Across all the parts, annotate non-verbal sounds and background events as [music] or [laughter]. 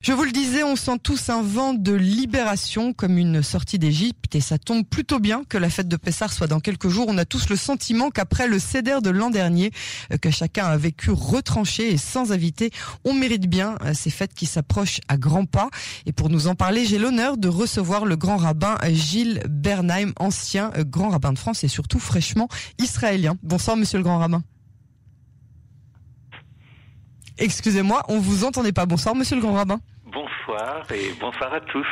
Je vous le disais, on sent tous un vent de libération comme une sortie d'Égypte et ça tombe plutôt bien que la fête de Pessar soit dans quelques jours. On a tous le sentiment qu'après le céder de l'an dernier, euh, que chacun a vécu retranché et sans invité, on mérite bien euh, ces fêtes qui s'approchent à grands pas. Et pour nous en parler, j'ai l'honneur de recevoir le grand rabbin Gilles Bernheim, ancien euh, grand rabbin de France et surtout fraîchement israélien. Bonsoir monsieur le grand rabbin. Excusez-moi, on vous entendait pas. Bonsoir, monsieur le grand rabbin. Bonsoir et bonsoir à tous.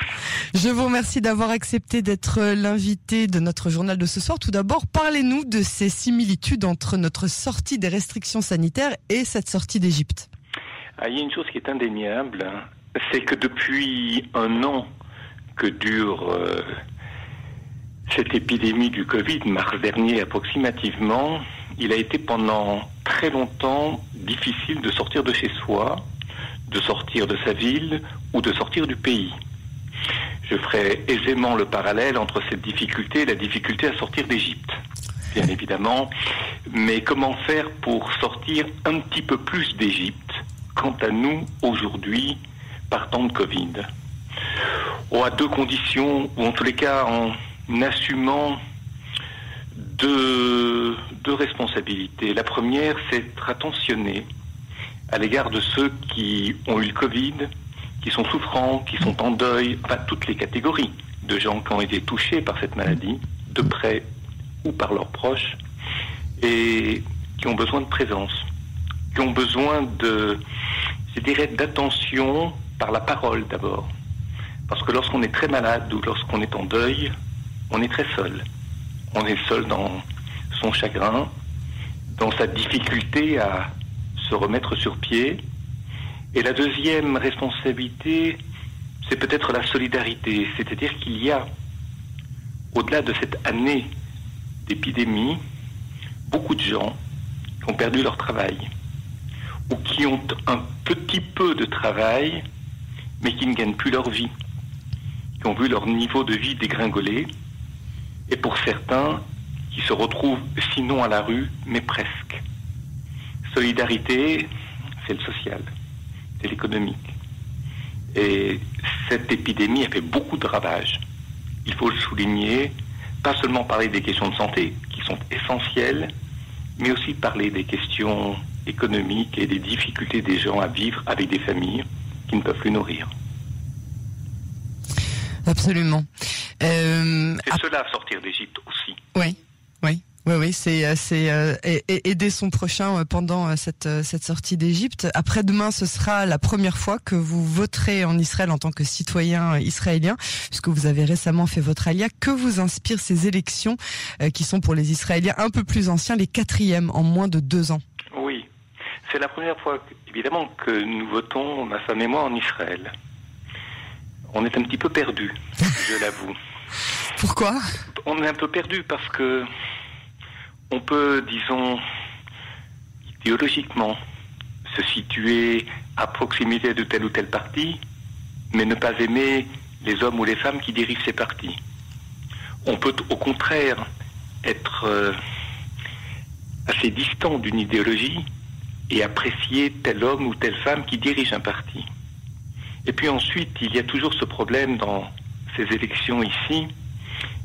Je vous remercie d'avoir accepté d'être l'invité de notre journal de ce soir. Tout d'abord, parlez-nous de ces similitudes entre notre sortie des restrictions sanitaires et cette sortie d'Égypte. Ah, il y a une chose qui est indéniable, c'est que depuis un an que dure euh, cette épidémie du Covid, mars dernier approximativement, il a été pendant très longtemps difficile de sortir de chez soi, de sortir de sa ville ou de sortir du pays. Je ferai aisément le parallèle entre cette difficulté et la difficulté à sortir d'Égypte, bien évidemment. Mais comment faire pour sortir un petit peu plus d'Égypte quant à nous aujourd'hui partant de Covid? Oh, À deux conditions, ou en tous les cas en assumant deux, deux responsabilités. La première, c'est être attentionné à l'égard de ceux qui ont eu le Covid, qui sont souffrants, qui sont en deuil, enfin toutes les catégories de gens qui ont été touchés par cette maladie, de près ou par leurs proches, et qui ont besoin de présence, qui ont besoin de, je dirais, d'attention par la parole d'abord. Parce que lorsqu'on est très malade ou lorsqu'on est en deuil, on est très seul on est seul dans son chagrin, dans sa difficulté à se remettre sur pied. Et la deuxième responsabilité, c'est peut-être la solidarité, c'est-à-dire qu'il y a, au-delà de cette année d'épidémie, beaucoup de gens qui ont perdu leur travail ou qui ont un petit peu de travail mais qui ne gagnent plus leur vie, qui ont vu leur niveau de vie dégringoler et pour certains qui se retrouvent sinon à la rue, mais presque. Solidarité, c'est le social, c'est l'économique. Et cette épidémie a fait beaucoup de ravages. Il faut le souligner, pas seulement parler des questions de santé, qui sont essentielles, mais aussi parler des questions économiques et des difficultés des gens à vivre avec des familles qui ne peuvent plus nourrir. Absolument. Euh, c'est cela, sortir d'Égypte aussi. Oui, oui. Oui, oui, c'est euh, c'est euh, aider son prochain pendant cette cette sortie d'Égypte. Après demain, ce sera la première fois que vous voterez en Israël en tant que citoyen israélien, puisque vous avez récemment fait votre alia. Que vous inspirent ces élections qui sont pour les Israéliens un peu plus anciens, les quatrièmes en moins de deux ans? Oui, c'est la première fois, évidemment, que nous votons, ma femme et moi, en Israël on est un petit peu perdu, je l'avoue. [laughs] Pourquoi? On est un peu perdu parce que on peut, disons, idéologiquement, se situer à proximité de tel ou tel parti, mais ne pas aimer les hommes ou les femmes qui dirigent ces partis. On peut au contraire être euh, assez distant d'une idéologie et apprécier tel homme ou telle femme qui dirige un parti. Et puis ensuite, il y a toujours ce problème dans ces élections ici,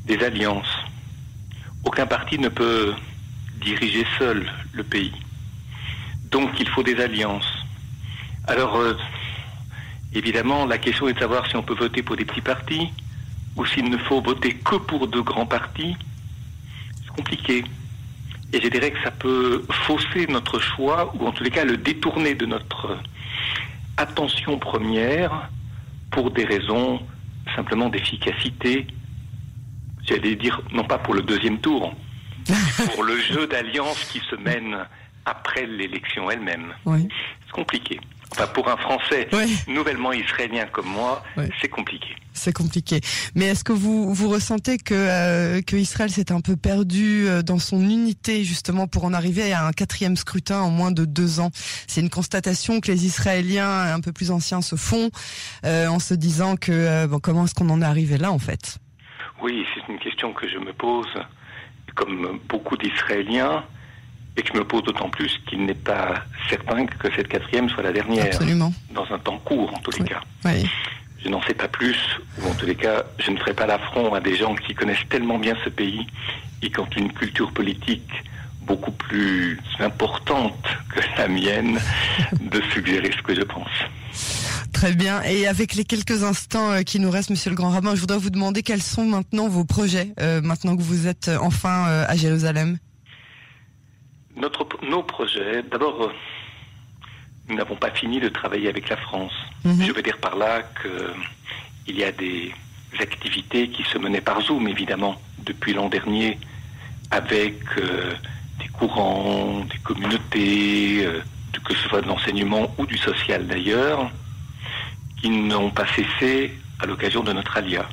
des alliances. Aucun parti ne peut diriger seul le pays. Donc il faut des alliances. Alors, euh, évidemment, la question est de savoir si on peut voter pour des petits partis ou s'il ne faut voter que pour de grands partis. C'est compliqué. Et je dirais que ça peut fausser notre choix, ou en tous les cas le détourner de notre attention première pour des raisons simplement d'efficacité, j'allais dire non pas pour le deuxième tour, [laughs] pour le jeu d'alliance qui se mène après l'élection elle-même. C'est compliqué. Enfin, pour un Français nouvellement israélien comme moi, c'est compliqué. C'est compliqué. Mais est-ce que vous vous ressentez que euh, que Israël s'est un peu perdu euh, dans son unité justement pour en arriver à un quatrième scrutin en moins de deux ans? C'est une constatation que les Israéliens un peu plus anciens se font euh, en se disant que bon, comment est-ce qu'on en est arrivé là en fait? Oui, c'est une question que je me pose, comme beaucoup d'Israéliens. et que je me pose d'autant plus qu'il n'est pas certain que cette quatrième soit la dernière. Absolument. Dans un temps court, en tous les cas. Oui. Je n'en sais pas plus, ou en tous les cas, je ne ferai pas l'affront à des gens qui connaissent tellement bien ce pays et qui ont une culture politique beaucoup plus importante que la mienne de suggérer ce que je pense. Très bien. Et avec les quelques instants euh, qui nous restent, Monsieur le Grand Rabbin, je voudrais vous demander quels sont maintenant vos projets, euh, maintenant que vous êtes enfin euh, à Jérusalem. Notre, nos projets, d'abord, euh, nous n'avons pas fini de travailler avec la France. Mhm. Je veux dire par là qu'il y a des activités qui se menaient par Zoom, évidemment, depuis l'an dernier, avec des courants, des communautés, que ce soit de l'enseignement ou du social d'ailleurs, qui n'ont pas cessé à l'occasion de notre alia.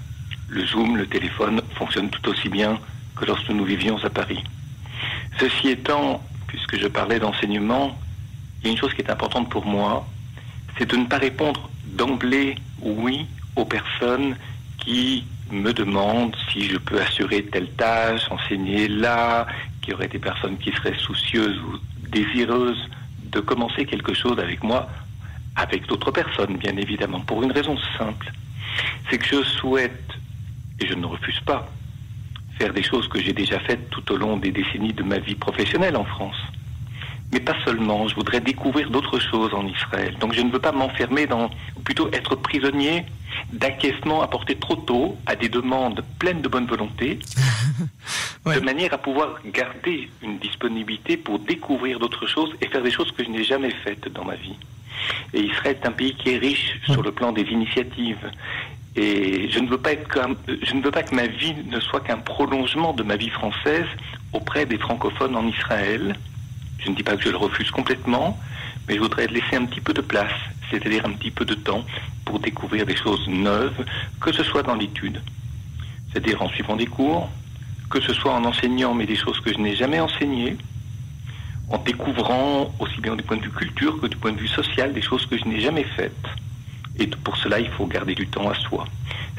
Le Zoom, le téléphone fonctionnent tout aussi bien que lorsque nous vivions à Paris. Ceci étant, puisque je parlais d'enseignement, il y a une chose qui est importante pour moi, c'est de ne pas répondre d'emblée oui aux personnes qui me demandent si je peux assurer telle tâche, enseigner là, qu'il y aurait des personnes qui seraient soucieuses ou désireuses de commencer quelque chose avec moi, avec d'autres personnes, bien évidemment, pour une raison simple. C'est que je souhaite, et je ne refuse pas, faire des choses que j'ai déjà faites tout au long des décennies de ma vie professionnelle en France. Mais pas seulement, je voudrais découvrir d'autres choses en Israël. Donc je ne veux pas m'enfermer dans, ou plutôt être prisonnier d'acquiescement apporté trop tôt à des demandes pleines de bonne volonté, [laughs] Ouais. de manière à pouvoir garder une disponibilité pour découvrir d'autres choses et faire des choses que je n'ai jamais faites dans ma vie. Et Israël est un pays qui est riche sur le plan des initiatives. Et je ne veux pas être je ne veux pas que ma vie ne soit qu'un prolongement de ma vie française auprès des francophones en Israël. Je ne dis pas que je le refuse complètement, mais je voudrais laisser un petit peu de place, c'est-à-dire un petit peu de temps pour découvrir des choses neuves, que ce soit dans l'étude, c'est-à-dire en suivant des cours, que ce soit en enseignant, mais des choses que je n'ai jamais enseignées, en découvrant aussi bien du point de vue culture que du point de vue social des choses que je n'ai jamais faites. Et pour cela, il faut garder du temps à soi.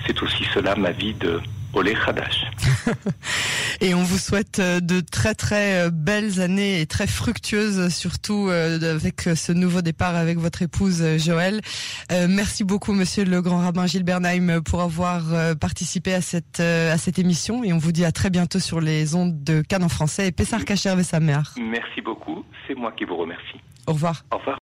C'est aussi cela ma vie de Olé Hadash. [laughs] Et on vous souhaite euh, de très très euh, belles années et très fructueuses, surtout euh, avec ce nouveau départ avec votre épouse Joël. Merci beaucoup, Monsieur le Grand Rabbin Gilles Bernheim, pour avoir participé à cette à cette émission. Et on vous dit à très bientôt sur les ondes de Cannes en français et Pessar Kacher Vesamer. Merci beaucoup, c'est moi qui vous remercie. Au revoir. Au revoir.